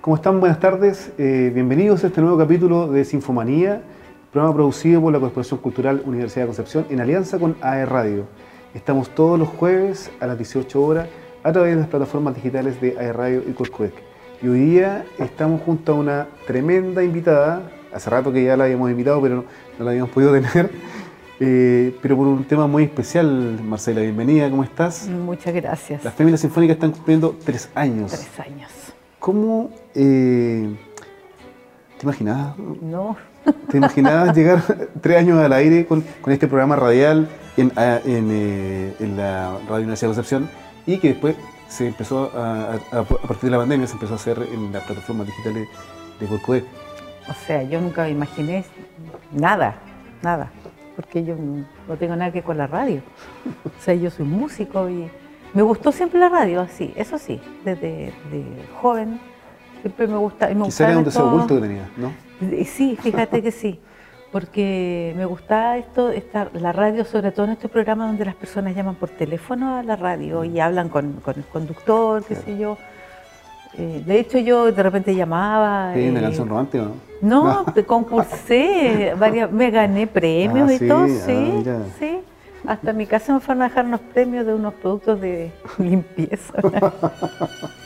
¿Cómo están? Buenas tardes. Eh, bienvenidos a este nuevo capítulo de Sinfomanía, programa producido por la Corporación Cultural Universidad de Concepción en alianza con AE Radio. Estamos todos los jueves a las 18 horas a través de las plataformas digitales de AE Radio y Corcoec. Y hoy día estamos junto a una tremenda invitada, hace rato que ya la habíamos invitado, pero no, la habíamos podido tener, eh, pero por un tema muy especial. Marcela, bienvenida, ¿cómo estás? Muchas gracias. Las Féminas Sinfónicas están cumpliendo tres años. Tres años. ¿Cómo eh, te imaginabas? No. ¿Te imaginabas llegar tres años al aire con, este programa radial en, eh, en, la Radio Universidad de Concepción y que después se empezó a, a, partir de la pandemia se empezó a hacer en las plataformas digitales de Corcoe? O sea, yo nunca me imaginé nada, nada, porque yo no tengo nada que ver con la radio. O sea, yo soy músico y me gustó siempre la radio, así, eso sí, desde joven siempre me gusta. Me Quizá era un deseo oculto que tenía, ¿no? Sí, fíjate que sí, porque me gustaba esto, estar, la radio, sobre todo en este programa donde las personas llaman por teléfono a la radio y hablan con, el conductor, qué sé yo. Eh, de hecho, yo de repente llamaba. ¿Tiene una eh, canción romántica no? No, no. concursé, varias, me gané premios ah, y todo, sí, ah, sí. Hasta en mi casa me fueron a dejar unos premios de unos productos de limpieza.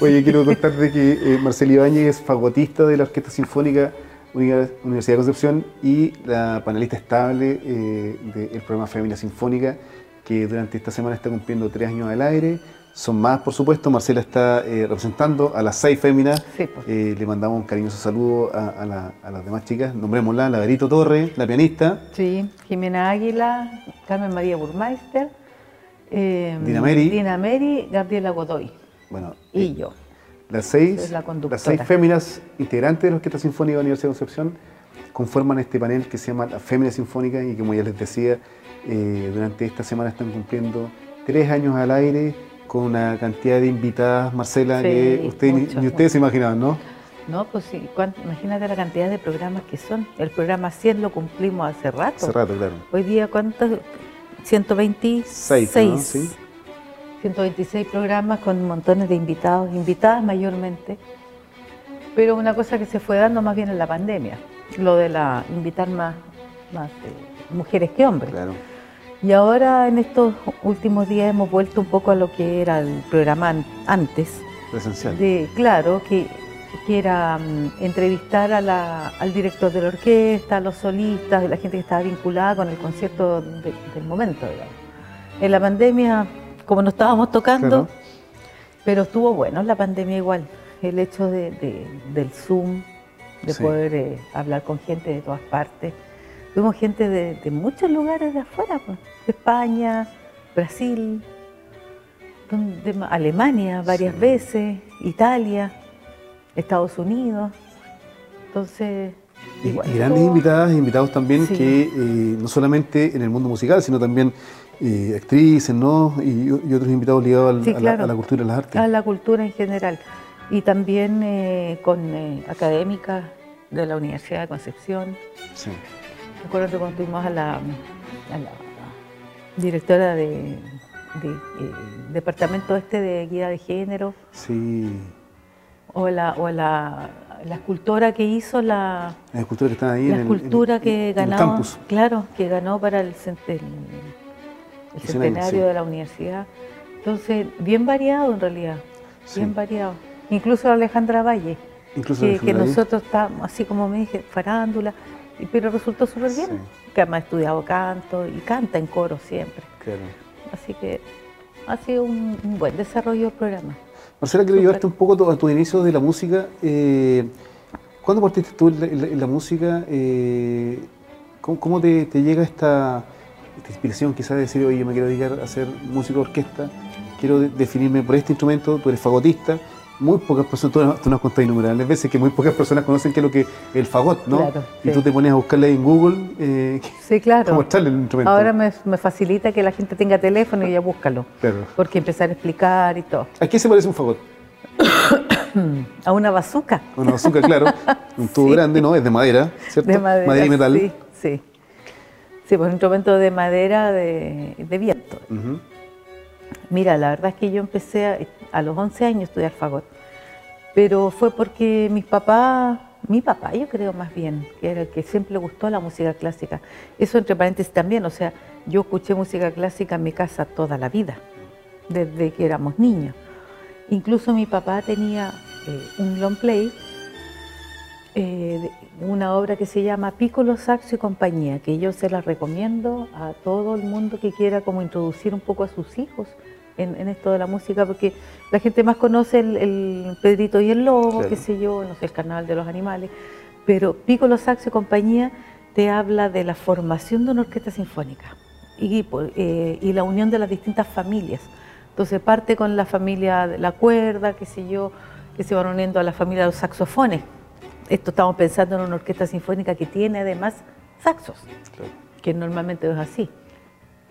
Oye, quiero contarte que eh, Marcela Ibáñez es fagotista de la Orquesta Sinfónica Universidad de Concepción y la panelista estable eh, del programa Familia Sinfónica, que durante esta semana está cumpliendo tres años al aire. Son más, por supuesto. Marcela está eh, representando a las seis féminas. Pues. Eh, le mandamos un cariñoso saludo a, las demás chicas. Nombrémosla, la Verito Torre, la pianista. Sí, Jimena Águila, Carmen María Burmeister, eh, Dina Mary. Dina Mary, Gabriela Godoy. Bueno, y yo. Las seis, las seis féminas integrantes de la Orquesta Sinfónica de la Universidad de Concepción conforman este panel que se llama la Fémina Sinfónica y como ya les decía, durante esta semana están cumpliendo tres años al aire con una cantidad de invitadas, Marcela, que usted, ni, ustedes se imaginaban, ¿no? No, pues sí, imagínate la cantidad de programas que son. El programa 100 lo cumplimos hace rato. Hace rato, claro. Hoy día, ¿cuántos? 126. 126 programas con montones de invitados, invitadas mayormente. Pero una cosa que se fue dando más bien en la pandemia, lo de la invitar más, más eh, mujeres que hombres. Claro. Y ahora en estos últimos días hemos vuelto un poco a lo que era el programa antes. Presencial. De, claro, que, que era mm, entrevistar al director de la orquesta, a los solistas, la gente que estaba vinculada con el concierto del momento. En la pandemia, como no estábamos tocando, pero estuvo bueno la pandemia igual. El hecho de, del Zoom, de poder eh, hablar con gente de todas partes. Tuvimos gente de, muchos lugares de afuera, pues, de España, Brasil, de Alemania varias veces, Italia, Estados Unidos. Entonces. Y, grandes invitadas e invitados también que eh, no solamente en el mundo musical, sino también eh, actrices, ¿no? Y, otros invitados ligados a, la, cultura y las artes. A la cultura en general. Y también eh, con académicas de la Universidad de Concepción. Sí. Recuerdo cuando tuvimos a la, directora de, eh, departamento este de guía de género. Sí. O la, o la, escultora que hizo la. La escultura que está ahí La escultura que ganó. Claro, que ganó para el, centenario de la universidad. Entonces, bien variado en realidad. Bien variado. Incluso Alejandra Valle. Incluso que, que nosotros estamos, así como me dije, farándula pero resultó súper bien, que además ha estudiado canto y canta en coro siempre. Así que ha sido un, buen desarrollo del programa. Marcela, quiero llevarte un poco a tu inicio de la música. Eh, ¿Cuándo partiste tú en la, música? Eh, ¿Cómo, te, llega esta, inspiración quizás de decir, oye, yo me quiero dedicar a ser músico de orquesta, quiero definirme por este instrumento, tú eres fagotista, muy pocas personas, tú, nos contás innumerables veces que muy pocas personas conocen qué es lo que es el fagot, ¿no? y tú te pones a buscarle en Google eh, sí, claro. cómo está el instrumento. Ahora me, facilita que la gente tenga teléfono y ya búscalo. Porque empezar a explicar y todo. ¿A qué se parece un fagot? a una bazuca. Una bazuca, claro. Un tubo grande, ¿no? Es de madera, ¿cierto? De madera, y metal. Sí, sí. Sí, pues un instrumento de madera de, viento. Mira, la verdad es que yo empecé a, a los 11 años a estudiar fagot. Pero fue porque mis papás, mi papá, yo creo más bien, que era el que siempre le gustó la música clásica. Eso entre paréntesis también, o sea, yo escuché música clásica en mi casa toda la vida, desde que éramos niños. Incluso mi papá tenía eh, un long play, eh, una obra que se llama Piccolo Saxo y compañía, que yo se la recomiendo a todo el mundo que quiera como introducir un poco a sus hijos en, esto de la música, porque la gente más conoce el, Pedrito y el Lobo, qué sé yo, no sé, el Carnaval de los Animales, pero Piccolo Saxo y compañía te habla de la formación de una orquesta sinfónica y, eh, y la unión de las distintas familias. Entonces parte con la familia de la cuerda, qué sé yo, que se van uniendo a la familia de los saxofones. Esto estamos pensando en una orquesta sinfónica que tiene además saxos, que normalmente es así.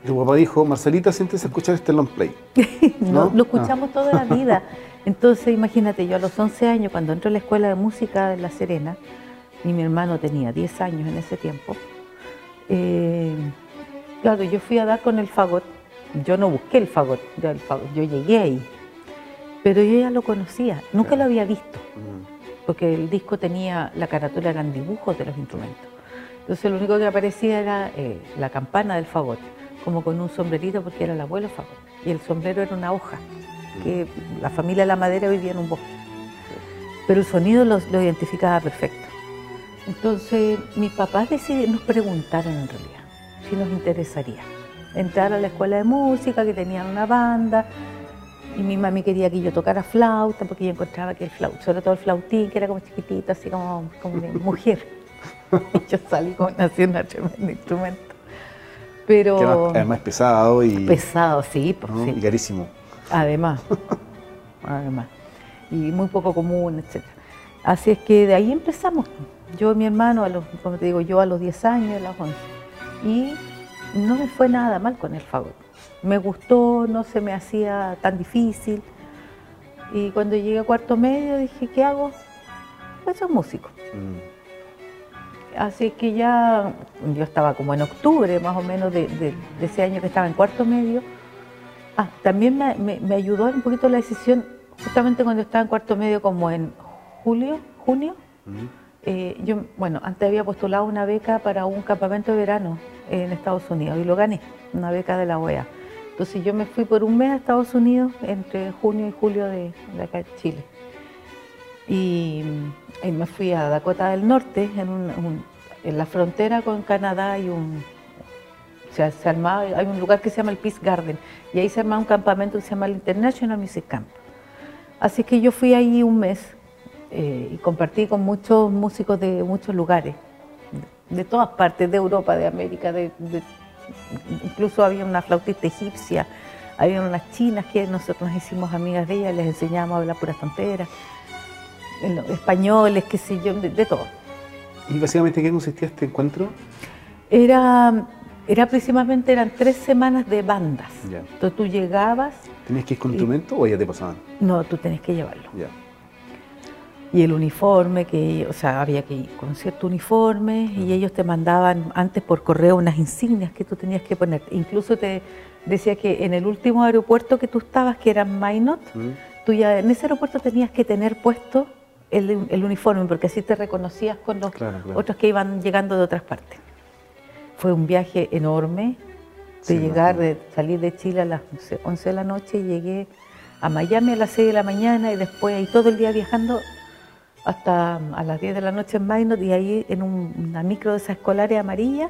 Tu papá dijo, Marcelita, siéntese a escuchar este long play. no, lo escuchamos toda la vida. Entonces, imagínate, yo a los 11 años, cuando entro a la escuela de música de La Serena, y mi hermano tenía 10 años en ese tiempo, eh, claro, yo fui a dar con el fagot. Yo no busqué el fagot, yo, el fagot, yo llegué ahí. Pero yo ya lo conocía, nunca lo había visto, mm. Porque el disco tenía, la carátula eran dibujos de los instrumentos. Entonces lo único que aparecía era eh, la campana del fagot como con un sombrerito porque era el abuelo Fagot. Y el sombrero era una hoja, que la familia de la madera vivía en un bosque. Pero el sonido lo, identificaba perfecto. Entonces mis papás nos preguntaron en realidad si nos interesaría entrar a la escuela de música, que tenían una banda, y mi mami quería que yo tocara flauta, porque yo encontraba que el flauta, sobre todo el flautín, que era como chiquitito, así como, como de mujer. y yo salí con haciendo un tremendo instrumento. Pero... además pesado y... Pesado, sí, sí. Y carísimo. Además, además. Y muy poco común, etc. Así es que de ahí empezamos. Yo y mi hermano, a los, como te digo, yo a los 10 años, a los 11. Y no me fue nada mal con el fagot. Me gustó, no se me hacía tan difícil. Y cuando llegué a cuarto medio dije, ¿qué hago? Pues soy músico. Mm. Así que ya yo estaba como en octubre más o menos de, ese año que estaba en cuarto medio. Ah, también me, ayudó un poquito la decisión, justamente cuando estaba en cuarto medio, como en julio, junio. Eh, yo, bueno, antes había postulado una beca para un campamento de verano en Estados Unidos y lo gané, una beca de la OEA. Entonces yo me fui por un mes a Estados Unidos entre junio y julio de, de acá en Chile. Y y me fui a Dakota del Norte, en, la frontera con Canadá se, hay un lugar que se llama el Peace Garden y ahí se arma un campamento que se llama el International Music Camp. Así que yo fui ahí un mes eh, y compartí con muchos músicos de muchos lugares, de, todas partes, de Europa, de América, de, incluso había una flautista egipcia, había unas chinas que nosotros nos hicimos amigas de ellas, les enseñamos a hablar puras tonteras españoles, qué sé yo, de, todo. ¿Y básicamente qué consistía este encuentro? Era, era principalmente, eran tres semanas de bandas. Entonces tú llegabas... ¿Tenías que ir con instrumento o ya te pasaban? No, tú tenés que llevarlo. Y el uniforme, que, o sea, había que ir con cierto uniforme y ellos te mandaban antes por correo unas insignias que tú tenías que poner. Incluso te decía que en el último aeropuerto que tú estabas, que era Maynot, tú ya en ese aeropuerto tenías que tener puesto el, uniforme, porque así te reconocías con los otros que iban llegando de otras partes. Fue un viaje enorme de llegar, de salir de Chile a las 11 de la noche y llegué a Miami a las 6 de la mañana y después ahí todo el día viajando hasta a las 10 de la noche en Maynard y ahí en una micro de esas escolares amarillas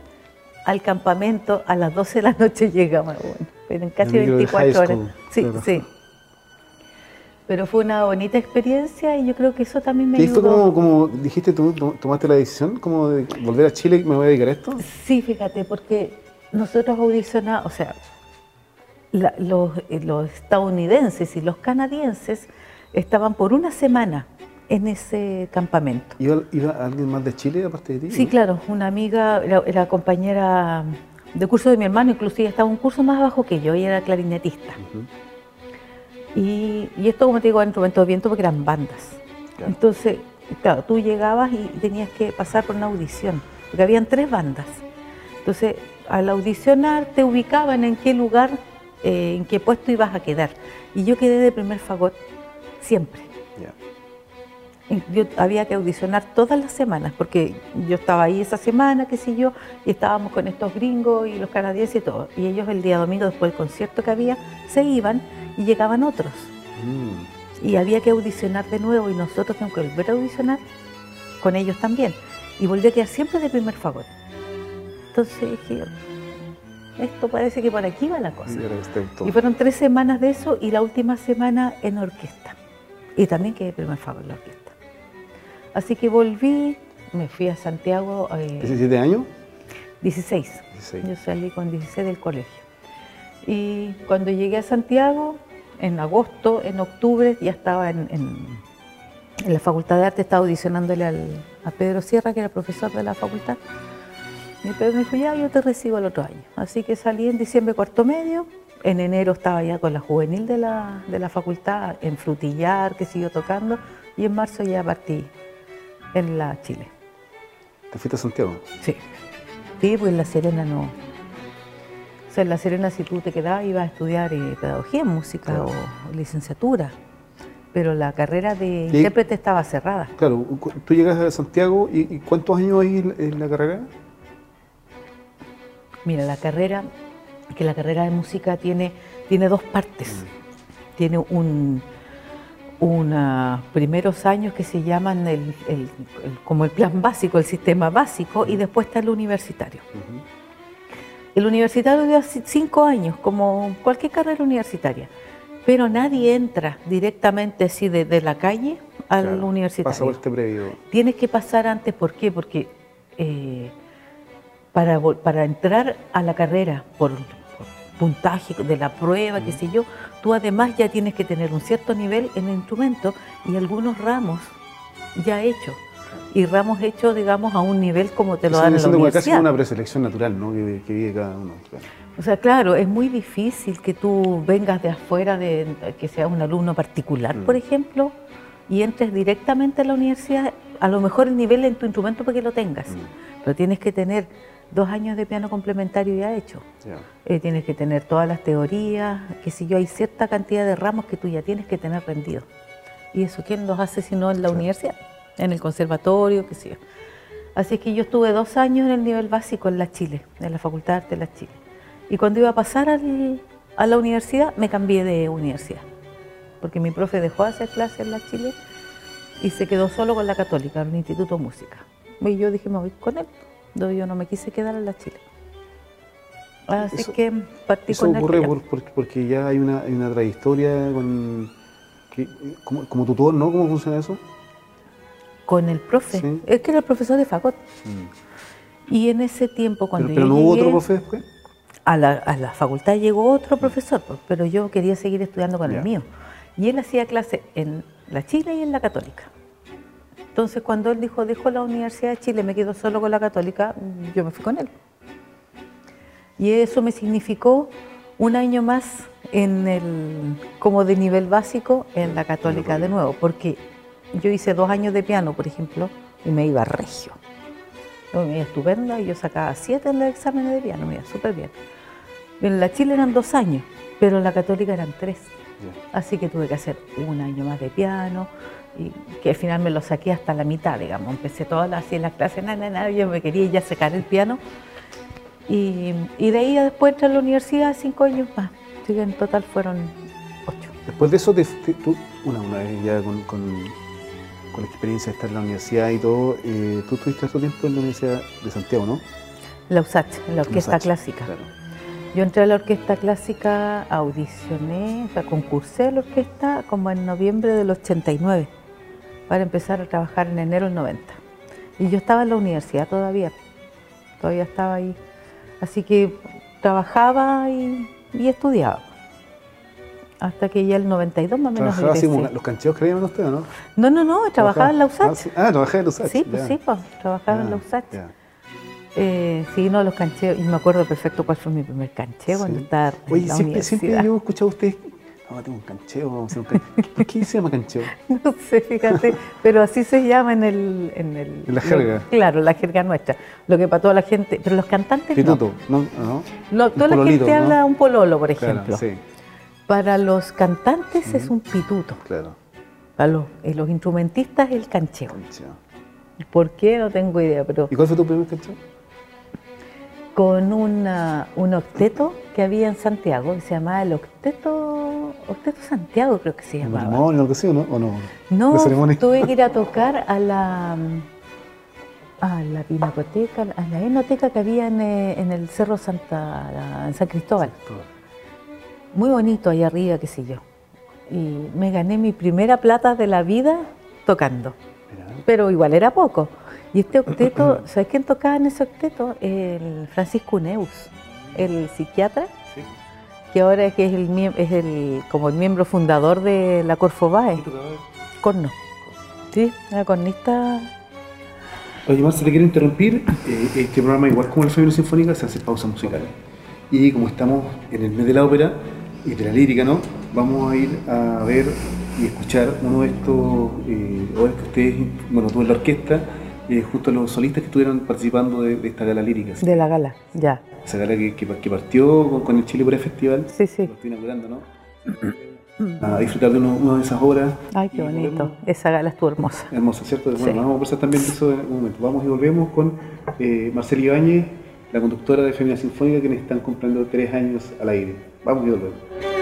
al campamento a las 12 de la noche llegamos, bueno, en casi 24 horas. Sí, sí. Pero fue una bonita experiencia y yo creo que eso también me ayudó. ¿Y como, como dijiste tú, tomaste la decisión como de volver a Chile y me voy a dedicar a esto? Sí, fíjate, porque nosotros audicionamos, o sea, los, eh, los, estadounidenses y los canadienses estaban por una semana en ese campamento. ¿Iba, alguien más de Chile aparte de ti? Sí, claro, una amiga, era, compañera de curso de mi hermano, inclusive estaba un curso más abajo que yo, y era clarinetista. Y, esto, como te digo, instrumentos de viento porque eran bandas. Entonces, claro, tú llegabas y tenías que pasar por una audición, porque habían tres bandas. Entonces, al audicionar te ubicaban en qué lugar, eh, en qué puesto ibas a quedar. Y yo quedé de primer fagot siempre. Yo había que audicionar todas las semanas, porque yo estaba ahí esa semana, qué sé yo, y estábamos con estos gringos y los canadienses y todo. Y ellos el día domingo, después del concierto que había, se iban y llegaban otros. Mm. Y había que audicionar de nuevo y nosotros teníamos que volver a audicionar con ellos también. Y volví a quedar siempre de primer favor. Entonces dije, esto parece que por aquí va la cosa. Y fueron tres semanas de eso y la última semana en orquesta. Y también quedé primer favor en la orquesta. Así que volví, me fui a Santiago. Eh, ¿17 años? 16. Yo salí con 16 del colegio. Y cuando llegué a Santiago, en agosto, en octubre, ya estaba en, la Facultad de Arte, estaba audicionándole a Pedro Sierra, que era profesor de la facultad. Y Pedro me dijo, ya, yo te recibo el otro año. Así que salí en diciembre cuarto medio. En enero estaba ya con la juvenil de la, de la facultad, en frutillar, que siguió tocando. Y en marzo ya partí en la Chile. ¿Te fuiste a Santiago? Sí. Sí, pues en La Serena no. O sea, en La Serena si tú te quedabas ibas a estudiar eh, pedagogía en música o licenciatura. Pero la carrera de intérprete estaba cerrada. Claro, tú llegas a Santiago y, ¿cuántos años hay en la carrera? Mira, la carrera, que la carrera de música tiene, tiene dos partes. Mm. Tiene un, unos primeros años que se llaman el, como el plan básico, el sistema básico, y después está el universitario. El universitario dura cinco años, como cualquier carrera universitaria, pero nadie entra directamente así de, la calle al universitario. este previo. Tienes que pasar antes, ¿por qué? Porque eh, para, para entrar a la carrera por, puntaje de la prueba, qué sé yo, tú además ya tienes que tener un cierto nivel en el instrumento y algunos ramos ya hechos. Y ramos hechos, digamos, a un nivel como te lo dan en la universidad. casi una preselección natural, ¿no? Que, vive cada uno. O sea, claro, es muy difícil que tú vengas de afuera, de que seas un alumno particular, por mm. ejemplo, y entres directamente a la universidad, a lo mejor el nivel en tu instrumento para que lo tengas, mm. pero tienes que tener dos años de piano complementario ya hecho. Eh, tienes que tener todas las teorías, que si yo hay cierta cantidad de ramos que tú ya tienes que tener rendido. ¿Y eso quién los hace si no en la universidad? En el conservatorio, qué sé yo. Así que yo estuve dos años en el nivel básico en la Chile, en la Facultad de Arte de la Chile. Y cuando iba a pasar a la universidad, me cambié de universidad. Porque mi profe dejó de hacer clases en la Chile y se quedó solo con la Católica, en el Instituto de Música. Y yo dije, me voy con él yo no me quise quedar en la Chile. Así que partí eso ocurre porque ya hay una, hay una trayectoria con, como, tutor, ¿no? ¿Cómo funciona eso? Con el profe. Es que era el profesor de Facot. Mm. Y en ese tiempo, cuando ¿Pero, pero no hubo otro profe después? A la, a la, facultad llegó otro profesor, pues, pero yo quería seguir estudiando con el mío. Y él hacía clase en la Chile y en la Católica. Entonces, cuando él dijo, dejo la Universidad de Chile, me quedo solo con la católica, yo me fui con él. Y eso me significó un año más en el, como de nivel básico en la católica de nuevo, porque yo hice dos años de piano, por ejemplo, y me iba regio. me iba estupenda y yo sacaba siete en los exámenes de piano, me iba súper bien. En la Chile eran dos años, pero en la católica eran tres. Así que tuve que hacer un año más de piano, y que al final me lo saqué hasta la mitad, digamos. Empecé todas las, así en las clases, nada, nada, yo me quería ya sacar el piano. Y, y de ahí después entré a la universidad cinco años más. Así que en total fueron ocho. Después de eso, tú, una, una vez ya con, con, con, la experiencia de estar en la universidad y todo, eh, tú estuviste harto tiempo en la Universidad de Santiago, ¿no? La USACH, la Orquesta Clásica. Yo entré a la orquesta clásica, audicioné, o sea, concursé a la orquesta como en noviembre del 89 para empezar a trabajar en enero del 90. Y yo estaba en la universidad todavía, todavía estaba ahí. Así que trabajaba y, estudiaba. Hasta que ya el 92 más o menos ¿Trabajaba así como los cancheos que usted ustedes, no? No, no, no, trabajaba en la USACH. Ah, trabajaba en la USACH. Sí, pues sí, pues, trabajaba en la USACH. Eh, sí, no, los cancheos, y me acuerdo perfecto cuál fue mi primer cancheo cuando estaba en Oye, la siempre, universidad. siempre yo he escuchado a ustedes tengo un cancheo, vamos a hacer un cancheo. ¿Por qué se llama cancheo? No sé, fíjate, pero así se llama en el... En, el, la jerga. claro, la jerga nuestra. Lo que para toda la gente, pero los cantantes Pituto, no. ¿no? toda la gente habla un pololo, por ejemplo. sí. Para los cantantes es un pituto. Claro. Para los, eh, los instrumentistas el cancheo. Cancheo. ¿Por qué? No tengo idea, pero ¿Y cuál fue tu primer cancheo? Con una- un octeto que había en Santiago, que se llamaba el Octeto, Octeto Santiago creo que se ¿En llamaba. matrimonio o algo así o no? ¿O no? No, tuve que ir a tocar a la a la pinacoteca, a la enoteca que había en, eh, en el Cerro Santa, en San Cristóbal. Muy bonito ahí arriba, qué sé yo. Y me gané mi primera plata de la vida tocando, pero igual era poco. Y este octeto, ¿sabes quién tocaba en ese octeto? El Francisco Neus, el psiquiatra, sí. que ahora que es el, es el como el miembro fundador de la Corfobae, corno. Sí, la cornista Oye, Marce, te quiero interrumpir. Eh, Este programa, igual como la Familia Sinfónica, se hace pausa musical. Y como estamos en el mes de la ópera y de la lírica, ¿no? Vamos a ir a ver y escuchar uno de estos eh, obras que ustedes, bueno, tú en la orquesta, eh, junto a los solistas que estuvieron participando de, de esta gala lírica. ¿sí? de la gala, ya. Esa gala que, que- que partió con, con el Chile Opera Festival. Sí, sí. Lo estoy inaugurando, ¿no? A disfrutar de uno- una de esas obras. Ay, qué bonito. volvemos- Esa gala estuvo hermosa. Hermosa, ¿cierto? Bueno, Sí. vamos a conversar también de eso en un momento. Vamos y volvemos con eh, Marcela Ibáñez, la conductora de Femina Sinfónica, quienes están cumpliendo tres años al aire. Vamos y volvemos.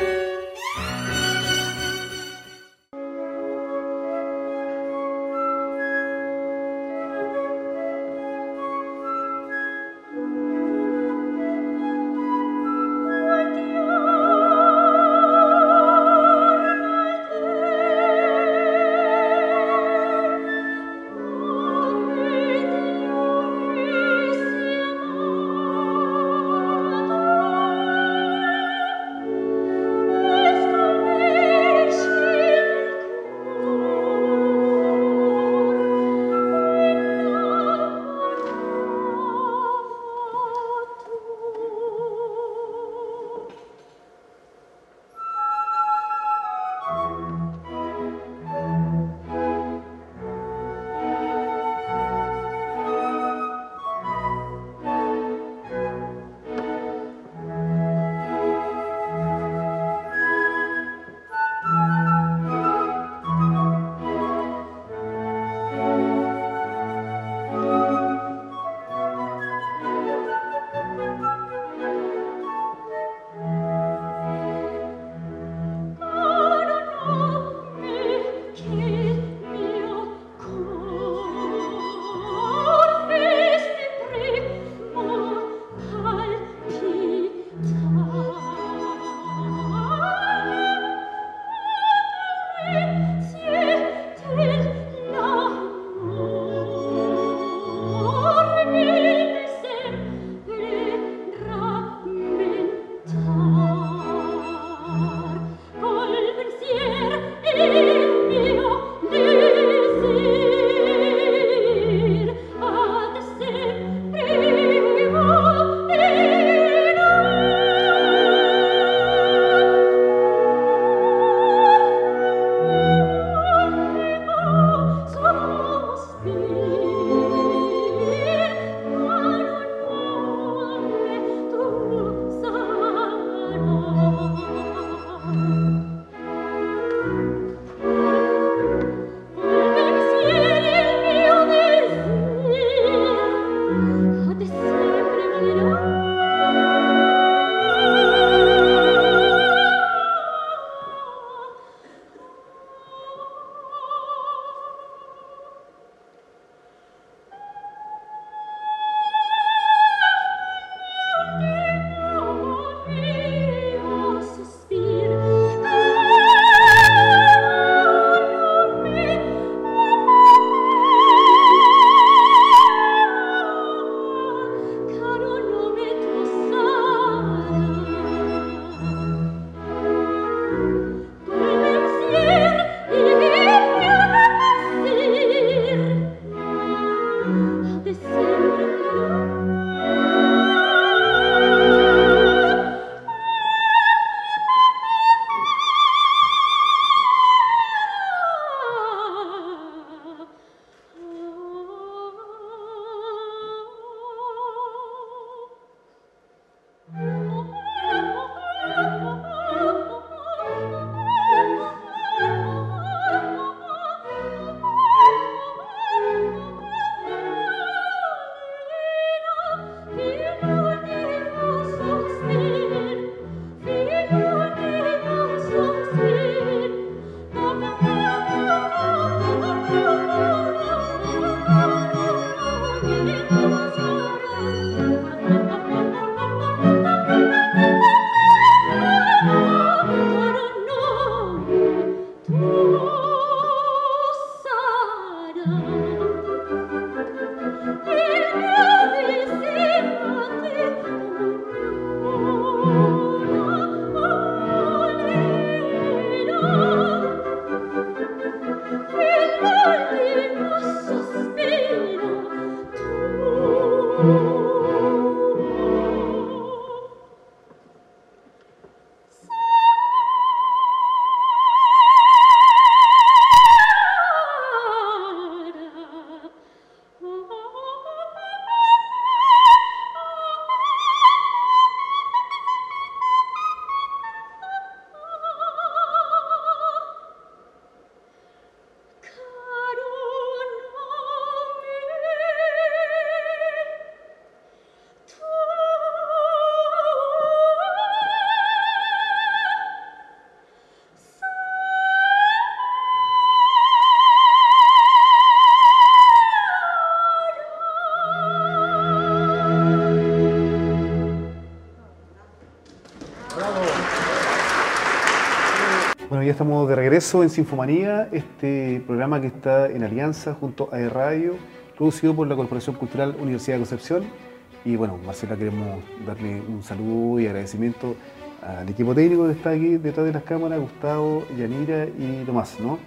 Estamos de regreso en Sinfomanía, este programa que está en alianza junto a E-Radio, producido por la Corporación Cultural Universidad de Concepción. Y bueno, Marcela, queremos darle un saludo y agradecimiento al equipo técnico que está aquí detrás de las cámaras, Gustavo, Yanira y Tomás, ¿no?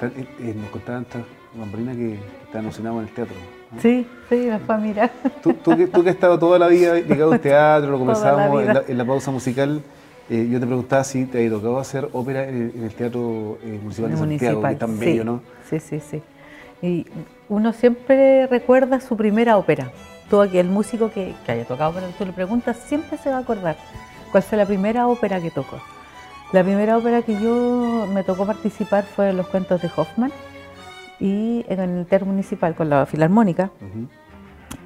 Eh, eh, nos contaban esta bambarina que está emocionado en el teatro. Sí, sí, me fue a mirar. Tú, tú, que, tú que has estado toda la vida ligado al teatro, lo conversábamos en la pausa musical, eh, yo te preguntaba si te ha tocado hacer ópera en el, Teatro eh, Municipal de Santiago, que es tan bello, ¿no? Sí, sí, sí. Y uno siempre recuerda su primera ópera. Todo aquel músico que, haya tocado, pero tú le preguntas, siempre se va a acordar cuál fue la primera ópera que tocó. La primera ópera que yo me tocó participar fue Los Cuentos de Hoffman y en el Teatro Municipal con la Filarmónica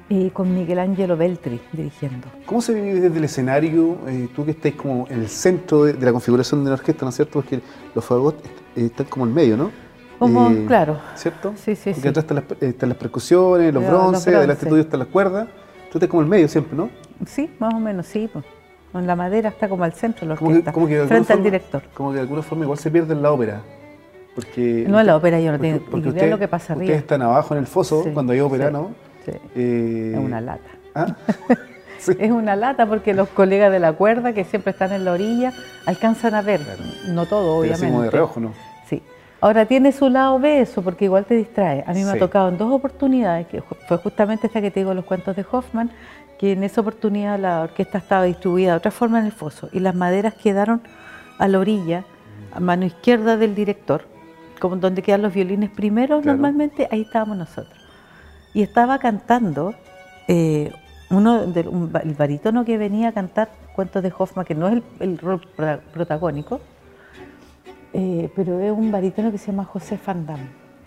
y con Miguel Ángelo Beltri dirigiendo. ¿Cómo se vive desde el escenario? Eh, tú que estás como en el centro de, la configuración de la orquesta, ¿no es cierto? Porque los fagots eh, están como en medio, ¿no? Como, eh, claro. ¿Cierto? Sí, sí, Porque atrás están las, percusiones, los bronces, adelante tuyo están las cuerdas. Tú estás como en medio siempre, ¿no? Sí, más o menos, sí. Pues. Con la madera está como al centro de la orquesta, frente al director. Como que de alguna forma igual se pierde en la ópera. Porque, no en la ópera, yo no tengo idea de lo que pasa arriba. Ustedes están abajo en el foso cuando hay ópera, ¿no? Eh, es una lata. ¿Ah? Es una lata porque los colegas de la cuerda que siempre están en la orilla alcanzan a ver, no todo obviamente. de reojo, ¿no? Sí. Ahora tiene su lado B eso porque igual te distrae. A mí me ha tocado en dos oportunidades, que fue justamente esta que te digo los cuentos de Hoffman, que en esa oportunidad la orquesta estaba distribuida de otra forma en el foso y las maderas quedaron a la orilla, a mano izquierda del director, como donde quedan los violines primero, normalmente ahí estábamos nosotros y estaba cantando eh, uno el barítono que venía a cantar cuentos de Hoffman, que no es el, rol protagónico, eh, pero es un barítono que se llama José Fandam.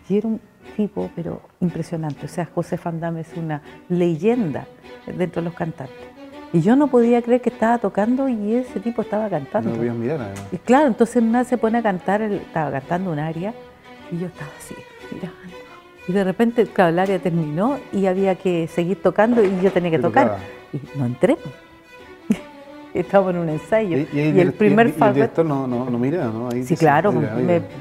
Y era un tipo, pero impresionante. O sea, José Fandam es una leyenda dentro de los cantantes. Y yo no podía creer que estaba tocando y ese tipo estaba cantando. No podías mirar además. Y claro, entonces nada se pone a cantar, estaba cantando un aria y yo estaba así, y de repente, claro, el área terminó y había que seguir tocando y yo tenía que tocar. Y no entré. Estaba en un ensayo. Y, el primer y, el director no, no, no mira, ¿no? sí, claro,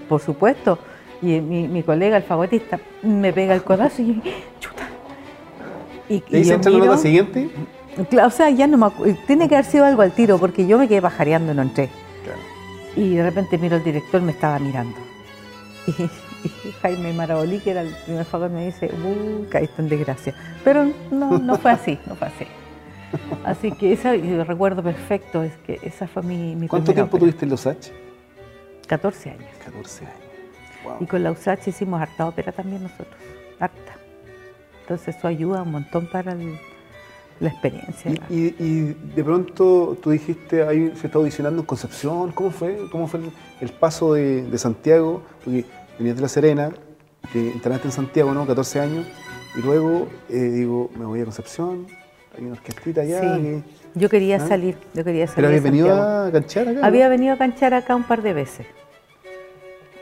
por supuesto. Y mi, mi, colega, el fagotista, me pega el codazo y chuta. ¿Y, y, se entra la siguiente? o sea, ya no me Tiene que haber sido algo al tiro, porque yo me quedé pajareando y no entré. Y de repente miro al director, me estaba mirando. Y Jaime Marabolí, que era el primer favor, me dice, uh, caíste en desgracia. Pero no, no fue así, no fue así. Así que ese recuerdo perfecto, es que esa fue mi, mi ¿Cuánto tiempo tuviste en los H? 14 años. 14 años. Y con la USACH hicimos harta ópera también nosotros, harta. Entonces eso ayuda un montón para la experiencia. Y, de pronto tú dijiste, ahí se está audicionando en Concepción, ¿cómo fue? ¿Cómo fue el, paso de, de Santiago? Porque venías de La Serena, que internaste en Santiago, ¿no? 14 años, y luego eh, digo, me voy a Concepción, hay una orquestita allá. Sí. yo quería ¿ah? salir, yo quería salir. ¿Pero habías venido a canchar acá? Había venido a canchar acá un par de veces.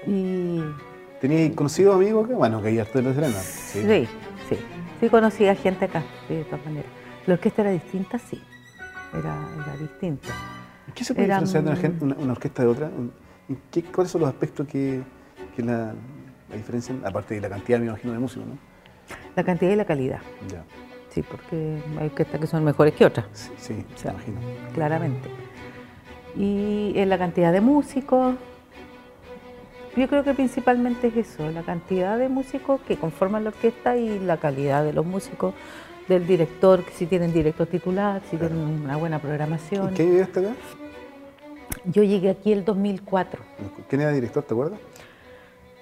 Y... ¿Tenías conocido amigos acá? Bueno, que ya estoy en La Serena. Sí, sí, sí. Sí conocía gente acá, de todas maneras. La orquesta era distinta, sí. Era, era distinta. ¿Qué se puede diferenciar de una, una, orquesta de otra? ¿Qué, ¿Cuáles son los aspectos que, ¿Qué es la, diferencia, aparte de la cantidad, me imagino, de músicos, no? La cantidad y la calidad. Ya. Sí, porque hay orquestas que son mejores que otras. Sí, sí me imagino. Claramente. Y en la cantidad de músicos, yo creo que principalmente es eso, la cantidad de músicos que conforman la orquesta y la calidad de los músicos, del director, si tienen director titular, si tienen una buena programación. ¿Y qué llegaste acá? Yo llegué aquí el 2004. ¿Quién era director, te acuerdas?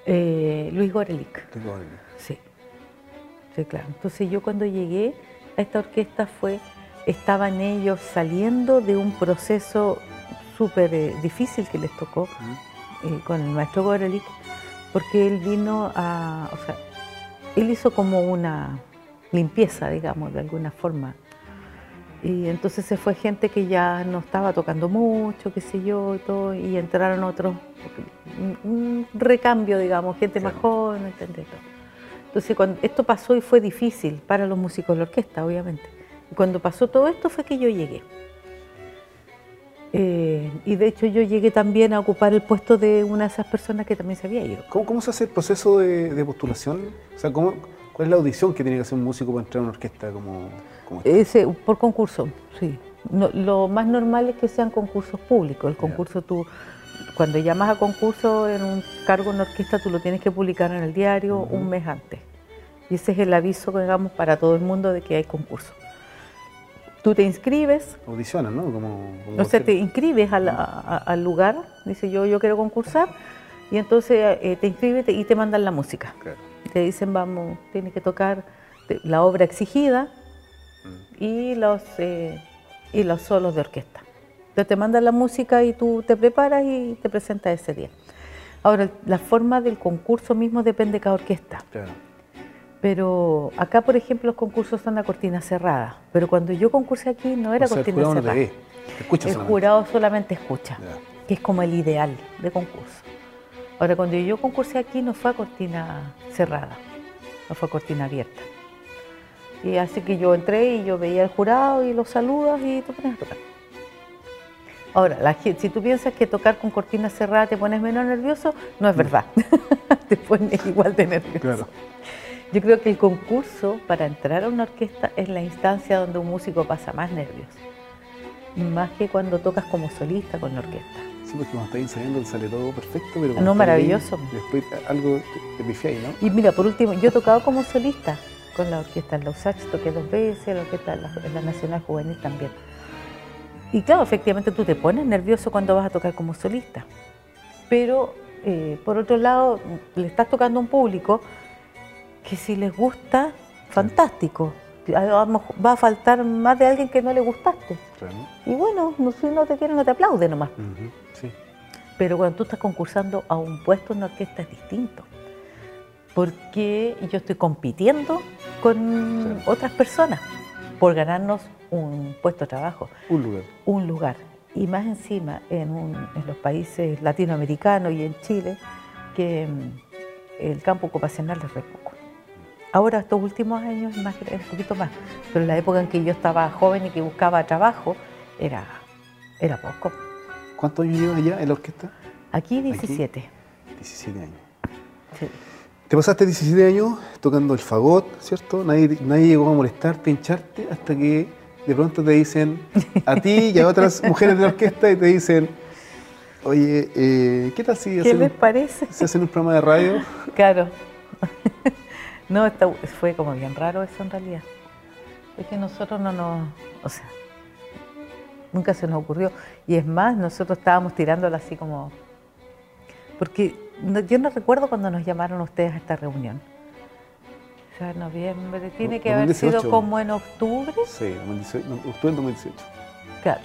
Eh, Luis Gorelick. Sí. Sí, claro. Entonces yo cuando llegué a esta orquesta fue, estaban ellos saliendo de un proceso súper eh, difícil que les tocó eh, con el maestro Gorelick, porque él vino a, o sea, él hizo como una limpieza, digamos, de alguna forma. Y entonces se fue gente que ya no estaba tocando mucho, qué sé yo, y todo, y entraron otros un, recambio, digamos, gente más joven, ¿entendés? Entonces, cuando esto pasó y fue difícil para los músicos de la orquesta, obviamente. Y cuando pasó todo esto fue que yo llegué. Eh, y de hecho yo llegué también a ocupar el puesto de una de esas personas que también se había ido. ¿Cómo, cómo se hace el proceso de, de postulación? O sea, ¿cómo, ¿cuál es la audición que tiene que hacer un músico para entrar a una orquesta como, como esta? Ese, por concurso, sí. No, lo más normal es que sean concursos públicos. El concurso tú, cuando llamas a concurso en un cargo en orquesta, tú lo tienes que publicar en el diario un mes antes. Y ese es el aviso que damos para todo el mundo de que hay concurso. Tú te inscribes, Audicionan, ¿no? Como, como o sea, te inscribes al, a- a- al lugar, dice yo, yo quiero concursar, y entonces eh, te inscribes y te mandan la música. Claro. Te dicen, vamos, tienes que tocar la obra exigida y los, eh, y los solos de orquesta. Entonces te mandan la música y tú te preparas y te presentas ese día. Ahora, la forma del concurso mismo depende de cada orquesta. Claro. Pero acá, por ejemplo, los concursos son a cortina cerrada. Pero cuando yo concursé aquí no era o sea, el cortina jurado no te cerrada. ve, te El solamente. jurado solamente escucha, que es como el ideal de concurso. Ahora, cuando yo concursé aquí no fue a cortina cerrada, no fue a cortina abierta. Y así que yo entré y yo veía al jurado y los saludas y te pones a tocar. Ahora, la si tú piensas que tocar con cortina cerrada te pones menos nervioso, no es verdad. te pones igual de nervioso. Claro. Yo creo que el concurso para entrar a una orquesta es la instancia donde un músico pasa más nervios, más que cuando tocas como solista con la orquesta. Sí, porque cuando estás ensayando te sale todo perfecto, pero No, maravilloso. ahí, después algo te, pifiáis, ¿no? Y mira, por último, yo he tocado como solista con la orquesta en la USACH, toqué dos veces, la orquesta en la, en la Nacional Juvenil también. Y claro, efectivamente tú te pones nervioso cuando vas a tocar como solista, pero eh, por otro lado le estás tocando a un público que si les gusta, fantástico. Va a faltar más de alguien que no le gustaste. Claro. Y bueno, no- si no te quieren, no te aplaude nomás. Sí. Pero cuando tú estás concursando a un puesto en una orquesta es distinto. Porque yo estoy compitiendo con otras personas por ganarnos un puesto de trabajo, Un lugar. un lugar. Y más encima en, un- en los países latinoamericanos y en Chile, que mm, el campo ocupacional es. Ahora, estos últimos años, más, un poquito más. Pero en la época en que yo estaba joven y que buscaba trabajo, era, era poco. ¿Cuántos años llevas allá en la orquesta? Aquí 17. 17 años. Sí. Te pasaste 17 años tocando el fagot, ¿cierto? Nadie, nadie llegó a molestarte, hincharte, hasta que de pronto te dicen a ti y a otras mujeres de la orquesta y te dicen, oye, eh, ¿qué tal si ¿Qué hacen, les parece? si hacen un programa de radio? Claro. No, esta- fue como bien raro eso en realidad. Es que nosotros no nos, o sea, nunca se nos ocurrió. Y es más, nosotros estábamos tirándola así como, porque no- yo no recuerdo cuando nos llamaron ustedes a esta reunión. O sea, noviembre, tiene que haber sido 2018. como en octubre, Sí, 2018, no, octubre del 2018. claro.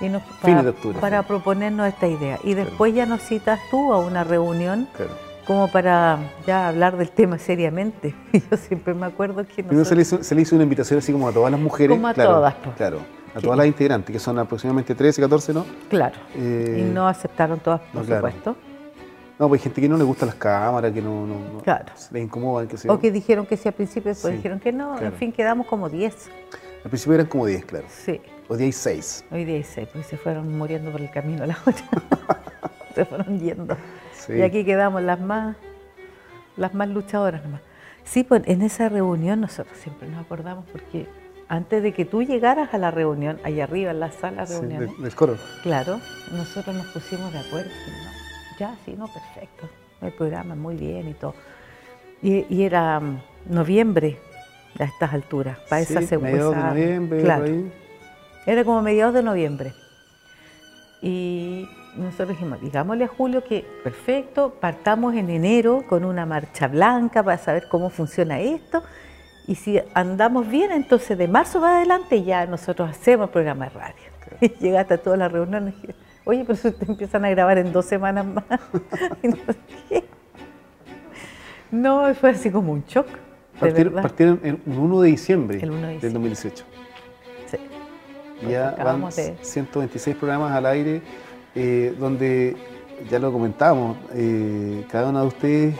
Y nos, Fines para, de octubre, para sí. proponernos esta idea. Y después ya nos citas tú a una reunión Claro. Como para ya hablar del tema seriamente. Yo siempre me acuerdo que Primero se nosotros, le, hizo, se le hizo una invitación así como a todas las mujeres. Como a claro, todas, pues. Claro, a todas las integrantes, que son aproximadamente 13, 14, ¿no? claro, Eh, y no aceptaron todas, por no, claro. supuesto, No, pues hay gente que no le gustan las cámaras, que no, no, no- Claro. les incomodan, que o que dijeron que sí al principio, después Sí, dijeron que no, claro. en fin, quedamos como 10. Al principio eran como 10, claro. Sí, O 10 y 6. hoy 16, porque se fueron muriendo por el camino la otra. se fueron yendo. Sí. Y aquí quedamos las más, las más luchadoras nomás. Sí, pues en esa reunión nosotros siempre nos acordamos porque antes de que tú llegaras a la reunión, allá arriba en la sala de Sí, reuniones, del, del coro. Claro, nosotros nos pusimos de acuerdo. "No, ya, sí, no, perfecto. El programa muy bien y todo. Y, y era mm, noviembre a estas alturas, para Sí, esa segunda. mediados de noviembre, Claro, ahí. era como mediados de noviembre. Y nosotros dijimos, digámosle a Julio que perfecto, partamos en enero con una marcha blanca para saber cómo funciona esto. Y si andamos bien, entonces de marzo para adelante ya nosotros hacemos el programa de radio. Y llegaste a todas las reuniones y dije, oye, pero si ustedes empiezan a grabar en dos semanas más. No fue así como un shock. Partieron, el 1 de diciembre, El 1 de del diciembre. 2018. Sí. Y ya van de- 126 programas al aire, eh, donde ya lo comentábamos, eh, cada una de ustedes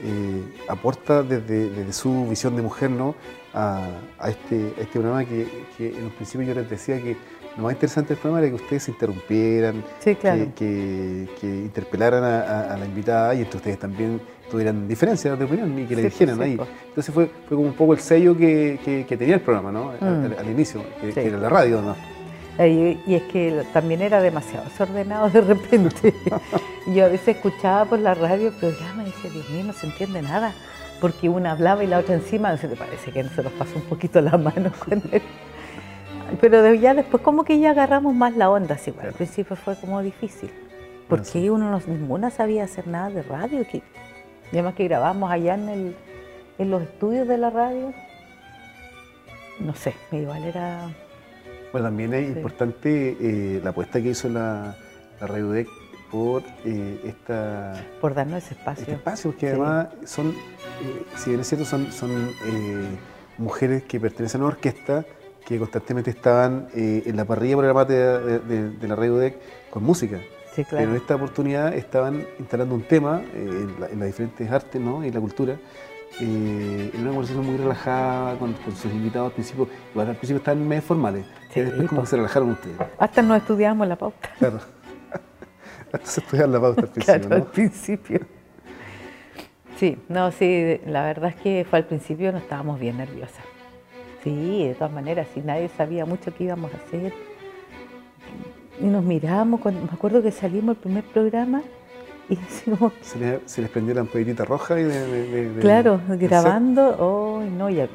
eh, aporta desde, desde su visión de mujer ¿no? a, a este, a este programa que, que en un principio yo les decía que lo más interesante del programa era que ustedes se interrumpieran, que, interpelaran a, la invitada y entre ustedes también tuvieran diferencias de opinión y que le dijeran ahí. Entonces fue, fue como un poco el sello que, tenía el programa, ¿no? Al, mm. inicio, que, era la radio, ¿no? Y, es que también era demasiado desordenado de repente. Yo a veces escuchaba por la radio el programa y decía, Dios mío, no se entiende nada, porque una hablaba y la otra encima, se te parece que se nos pasó un poquito la mano con él. Pero ya después como que ya agarramos más la onda, así, al principio fue como difícil, porque uno no, ninguna sabía hacer nada de radio, que, y además que grabamos allá en, el, en los estudios de la radio, no sé, igual era bueno, también es importante eh, la apuesta que hizo la, Radio DEC por eh, esta... Por darnos ese espacio. Este espacio, porque además son, eh, si bien es cierto, son, son mujeres que pertenecen a una orquesta que constantemente estaban en la parrilla programática de, de, la Radio DEC con música. Sí, claro. Pero en esta oportunidad estaban instalando un tema en, en, las diferentes artes ¿no? y la cultura eh, en una conversación muy relajada con, sus invitados al principio, igual al principio estaban medio formales, sí, después como se relajaron ustedes. Hasta no estudiamos la pauta. Claro, hasta se estudiaba la pauta al principio. Claro, al principio. Sí, no, sí, la verdad es que fue al principio no estábamos bien nerviosas. Sí, de todas maneras, si nadie sabía mucho qué íbamos a hacer. Y nos miramos, me acuerdo que salimos el primer programa y se, les prendió la ampolletita roja y de, Claro, grabando, oh, no, yo,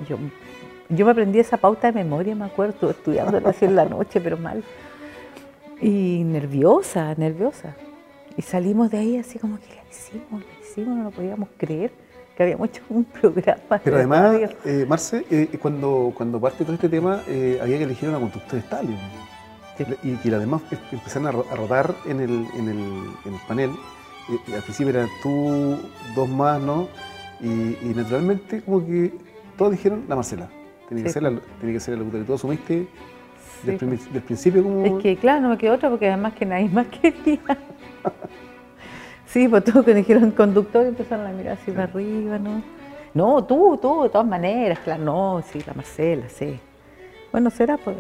yo me aprendí esa pauta de memoria, me acuerdo, estudiándola así en la noche, pero mal. Y nerviosa, nerviosa. Y salimos de ahí así como que la hicimos, la hicimos, no lo podíamos creer que habíamos hecho un programa. Pero además, eh, Marce, eh, cuando, cuando parte todo este tema, eh, había que elegir una conductora de Stalin. Y que además empezaron a rodar en el, en el, en el panel y, al principio eran tú, dos más, ¿no? Y, naturalmente como que todos dijeron la Marcela. Tiene, que, ser la, tiene que ser la locutora. ¿Tú asumiste del, del, principio como...? Es que claro, no me quedó otra porque además que nadie más quería. sí, pues todos que dijeron conductor empezaron a mirar así para arriba, ¿no? No, tú, tú, de todas maneras, claro, no, sí, la Marcela, sí. Bueno, será pues.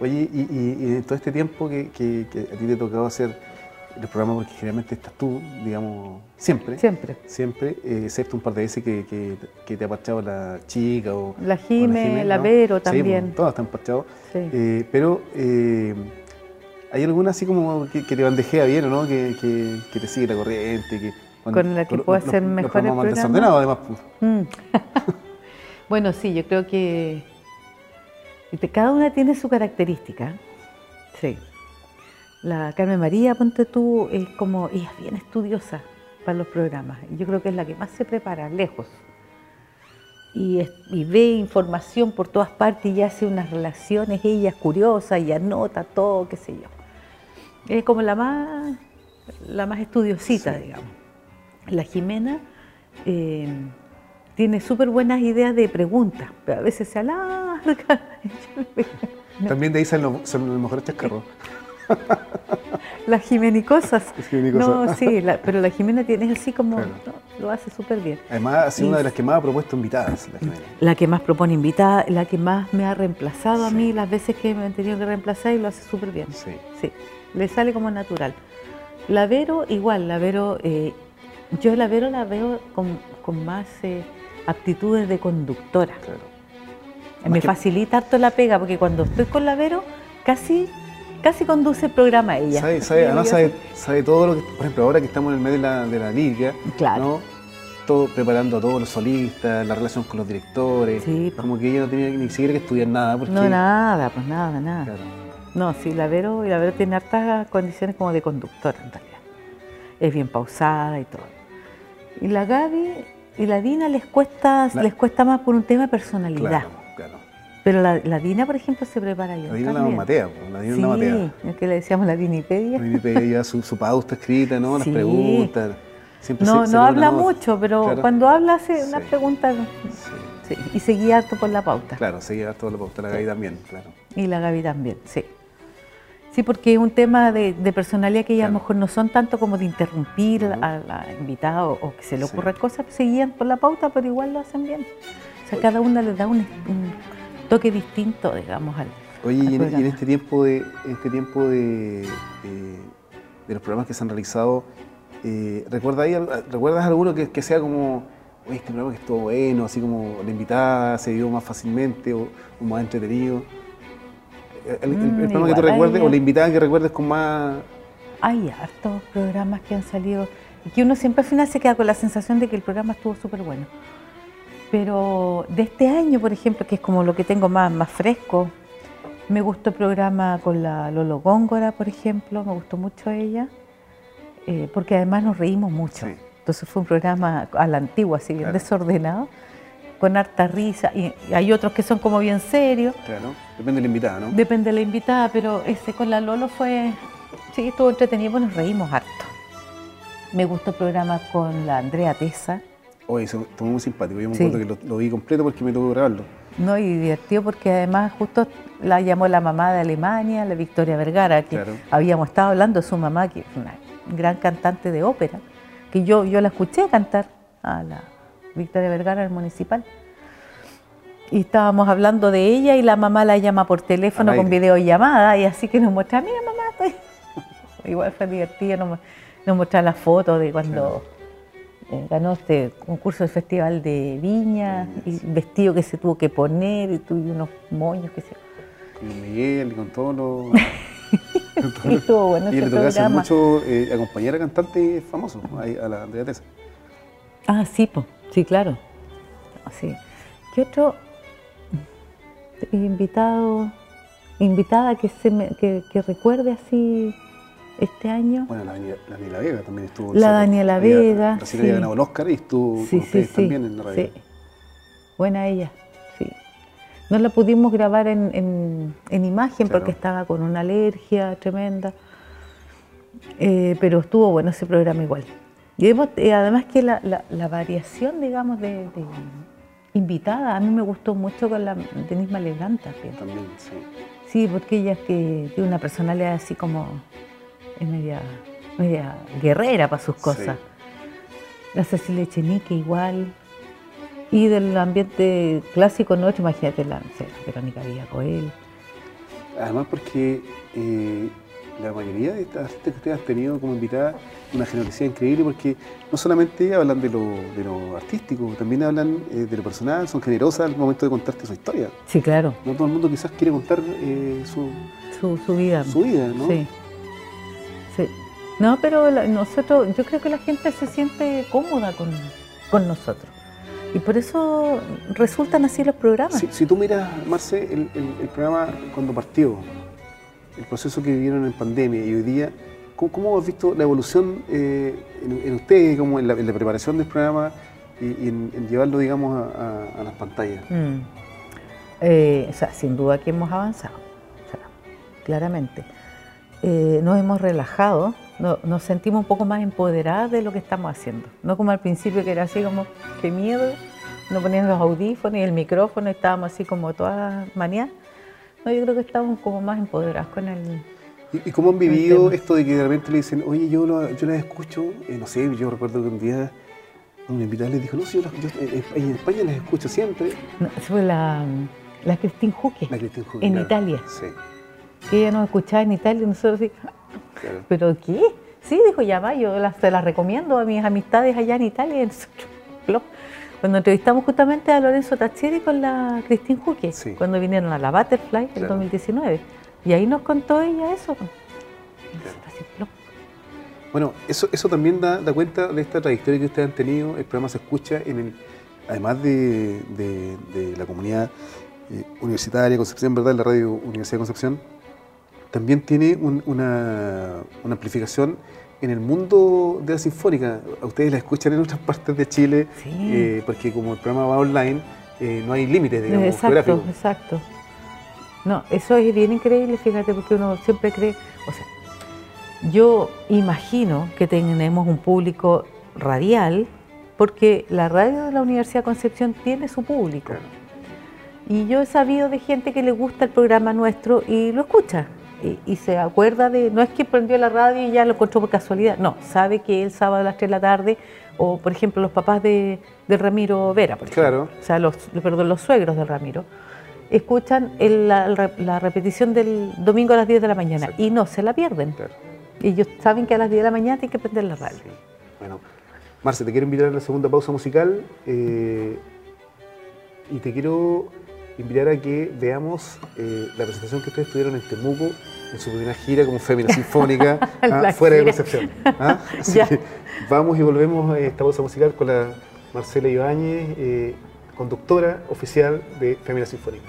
Oye, y, y, y todo este tiempo que, que, que a ti te tocaba hacer el programa porque generalmente estás tú, digamos, siempre. Siempre. Siempre, eh, excepto un par de veces que, que, te ha parchado la chica o... La Jime, la, Vero también. Sí, pues, todas están parchados. Eh, pero eh, hay alguna así como que, te bandejea bien o no, que, te sigue la corriente, que... Con la que puede ser mejor el programa. desordenado además. Pues. Mm. bueno, sí, yo creo que cada una tiene su característica. Sí. La Carmen María, ponte tú, es como, ella es bien estudiosa para los programas. Yo creo que es la que más se prepara, lejos. Y, ve información por todas partes y hace unas relaciones, ella es curiosa y anota todo, qué sé yo. Es como la más, la más estudiosita, digamos. La Jimena eh, tiene súper buenas ideas de preguntas, pero a veces se alarga. También de ahí son los, mejores chascarros. Las jimenicosas. No, sí, pero la Jimena tiene así como, lo hace súper bien. Además, ha sido una de las que más ha propuesto invitadas, la Jimena. La que más propone invitadas, la que más me ha reemplazado a mí las veces que me han tenido que reemplazar y lo hace súper bien. Sí. Sí, le sale como natural. La Vero, igual, la Vero, eh, yo la Vero la veo con, más eh, aptitudes de conductora. Claro. Me facilita harto la pega, porque cuando estoy con la Vero, casi casi conduce el programa ella. Sabe, sabe, además sabe, todo lo que, por ejemplo, ahora que estamos en el medio de la, de la liga, claro. todo preparando a todos los solistas, la relación con los directores, sí, pues. como que ella no tenía ni siquiera que estudiar nada. No, nada, pues nada, nada. No, sí, la Vero, la Vero tiene hartas condiciones como de conductora en realidad. Es bien pausada y todo. Y la Gaby y la Dina les cuesta, les cuesta más por un tema de personalidad. Pero la, Dina, por ejemplo, se prepara yo. La Dina la matea, la Dina sí, la matea. es que le decíamos la Dinipedia. La Dinipedia, su, su pauta escrita, ¿no? Las preguntas. Siempre no, no habla mucho, pero cuando habla hace una pregunta y seguía harto por la pauta. Claro, seguía harto por la pauta, la Gaby también, claro. Y la Gaby también, sí. Sí, porque es un tema de, personalidad que ya a lo mejor no son tanto como de interrumpir a la invitada o, que se le ocurran cosas, seguían por la pauta, pero igual lo hacen bien. O sea, cada una le da un toque distinto, digamos, al, Oye, y en, este tiempo de este tiempo de, de, los programas que se han realizado, eh, ¿recuerdas alguno que, sea como, oye, este programa que estuvo bueno, así como la invitada se dio más fácilmente o, más entretenido? El, mm, programa que tú recuerdes o la invitada que recuerdes con más... Hay hartos programas que han salido y que uno siempre al final se queda con la sensación de que el programa estuvo súper bueno. Pero de este año, por ejemplo, que es como lo que tengo más, más fresco, me gustó el programa con la Lolo Góngora, por ejemplo, me gustó mucho ella, eh, porque además nos reímos mucho. Entonces fue un programa a la antigua, así bien desordenado, con harta risa. Y, hay otros que son como bien serios. Claro, depende de la invitada, ¿no? Depende de la invitada, pero ese con la Lolo fue, sí, estuvo entretenido, pues nos reímos harto. Me gustó el programa con la Andrea Tesa Oye, eso estuvo muy simpático. Yo me acuerdo que lo, vi completo porque me que grabarlo. No, y divertido porque además justo la llamó la mamá de Alemania, la Victoria Vergara, que habíamos estado hablando de su mamá, que es una gran cantante de ópera, que yo, yo la escuché cantar a la Victoria Vergara, el municipal. Y estábamos hablando de ella y la mamá la llama por teléfono con videollamada y así que nos muestra, mira mamá, estoy... Igual fue divertido, nos, nos muestra las fotos de cuando... ganó este concurso del Festival de Viña, y vestido que se tuvo que poner, y tuvo unos moños que se... Con Miguel y con todos los... y estuvo bueno Y le tocó hacer mucho eh, acompañar a cantantes famosos, a la Andrea Tesa. Ah, sí, pues, sí, claro. Sí. ¿Qué otro invitado, invitada que, se me, que, que recuerde así este año. Bueno, la, Daniela Vega también estuvo. La Daniela Vega. Recién había ganado el Oscar y estuvo sí, sí, también en la radio. Sí. Buena ella, sí. No la pudimos grabar en, imagen porque estaba con una alergia tremenda, eh, pero estuvo bueno ese programa igual. Y eh, además que la, variación, digamos, de, invitada, a mí me gustó mucho con la Denise Maleganta. También, sí. Sí, porque ella es que tiene una personalidad así como es media, media guerrera para sus cosas. La Cecilia Echenique igual. Y del ambiente clásico nuestro, imagínate la Verónica Villacoel. Además porque eh, la mayoría de estas artistas que ustedes han tenido como invitada, una generosidad increíble porque no solamente hablan de lo, de lo artístico, también hablan eh, de lo personal, son generosas al momento de contarte su historia. Sí, claro. No todo el mundo quizás quiere contar eh, su, su, su, vida. Su vida, ¿no? Sí. No, pero nosotros, yo creo que la gente se siente cómoda con, nosotros. Y por eso resultan así los programas. Si, tú miras, Marce, el, programa cuando partió, el proceso que vivieron en pandemia y hoy día, ¿cómo, has visto la evolución eh, en, ustedes, como en la, preparación del programa y, en, llevarlo, digamos, a, las pantallas? Mm. Eh, o sea, sin duda que hemos avanzado, claramente. Eh, nos hemos relajado, nos sentimos un poco más empoderadas de lo que estamos haciendo. No como al principio que era así como, qué miedo, no ponían los audífonos y el micrófono, estábamos así como todas manías. No, yo creo que estamos como más empoderadas con el... ¿Y, cómo han vivido esto de que de repente le dicen, oye, yo, yo las escucho, eh, no sé, yo recuerdo que un día un invitado les dijo, no, sí, yo, eh, en España las escucho siempre. No, fue la, la Christine Huque, la Christine Huque en Italia. Sí que ella nos escuchaba en Italia y nosotros así, ¿pero qué? Sí, dijo, ya va, yo se las recomiendo a mis amistades allá en Italia. Cuando entrevistamos justamente a Lorenzo Tachieri con la Cristín Juque, cuando vinieron a la Butterfly en 2019. Y ahí nos contó ella eso. Bueno, eso, eso también da, cuenta de esta trayectoria que ustedes han tenido. El programa se escucha en el, además de, la comunidad eh, universitaria Concepción, ¿verdad? La radio Universidad de Concepción también tiene una, amplificación en el mundo de la sinfónica. A ustedes la escuchan en otras partes de Chile, eh, porque como el programa va online, eh, no hay límites, digamos, exacto, geográficos. Exacto. No, eso es bien increíble, fíjate, porque uno siempre cree, o sea, yo imagino que tenemos un público radial, porque la radio de la Universidad de Concepción tiene su público. Y yo he sabido de gente que le gusta el programa nuestro y lo escucha y, se acuerda de, no es que prendió la radio y ya lo encontró por casualidad, no, sabe que el sábado a las 3 de la tarde, o por ejemplo los papás de, Ramiro Vera, por claro. o sea, los, perdón, los suegros de Ramiro, escuchan la, repetición del domingo a las 10 de la mañana y no se la pierden. Y ellos saben que a las 10 de la mañana tienen que prender la radio. Bueno, Marce, te quiero invitar a la segunda pausa musical eh, y te quiero invitar a que veamos eh, la presentación que ustedes tuvieron en Temuco en su primera gira como Fémina Sinfónica, ah, fuera de Concepción. ¿ah? Así que vamos y volvemos a esta pausa musical con la Marcela Ibáñez, eh, conductora oficial de Fémina Sinfónica.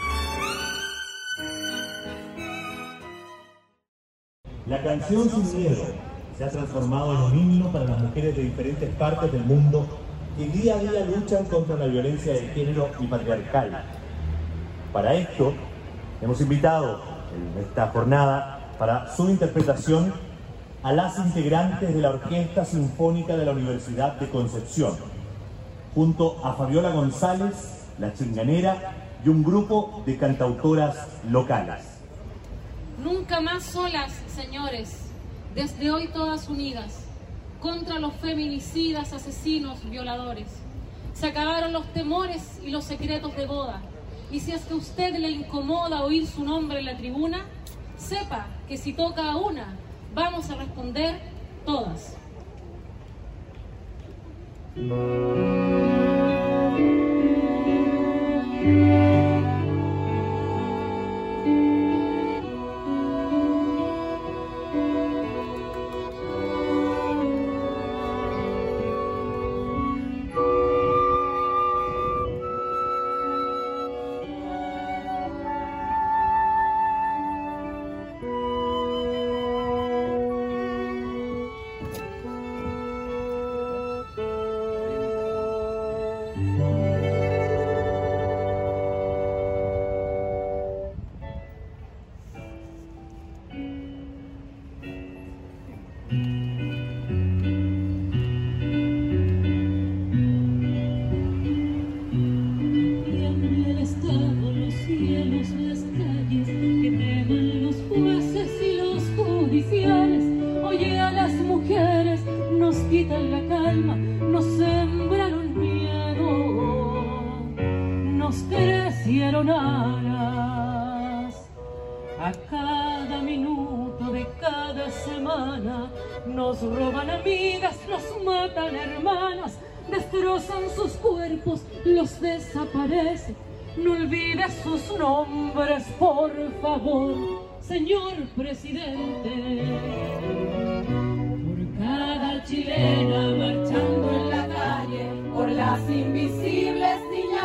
La canción Sin Miedo se ha transformado en un himno para las mujeres de diferentes partes del mundo que día a día luchan contra la violencia de género y patriarcal. Para esto, hemos invitado en esta jornada para su interpretación a las integrantes de la Orquesta Sinfónica de la Universidad de Concepción, junto a Fabiola González, la chinganera, y un grupo de cantautoras locales. Nunca más solas, señores, desde hoy todas unidas, contra los feminicidas, asesinos, violadores. Se acabaron los temores y los secretos de boda. Y si es que a usted le incomoda oír su nombre en la tribuna, sepa que si toca a una, vamos a responder todas.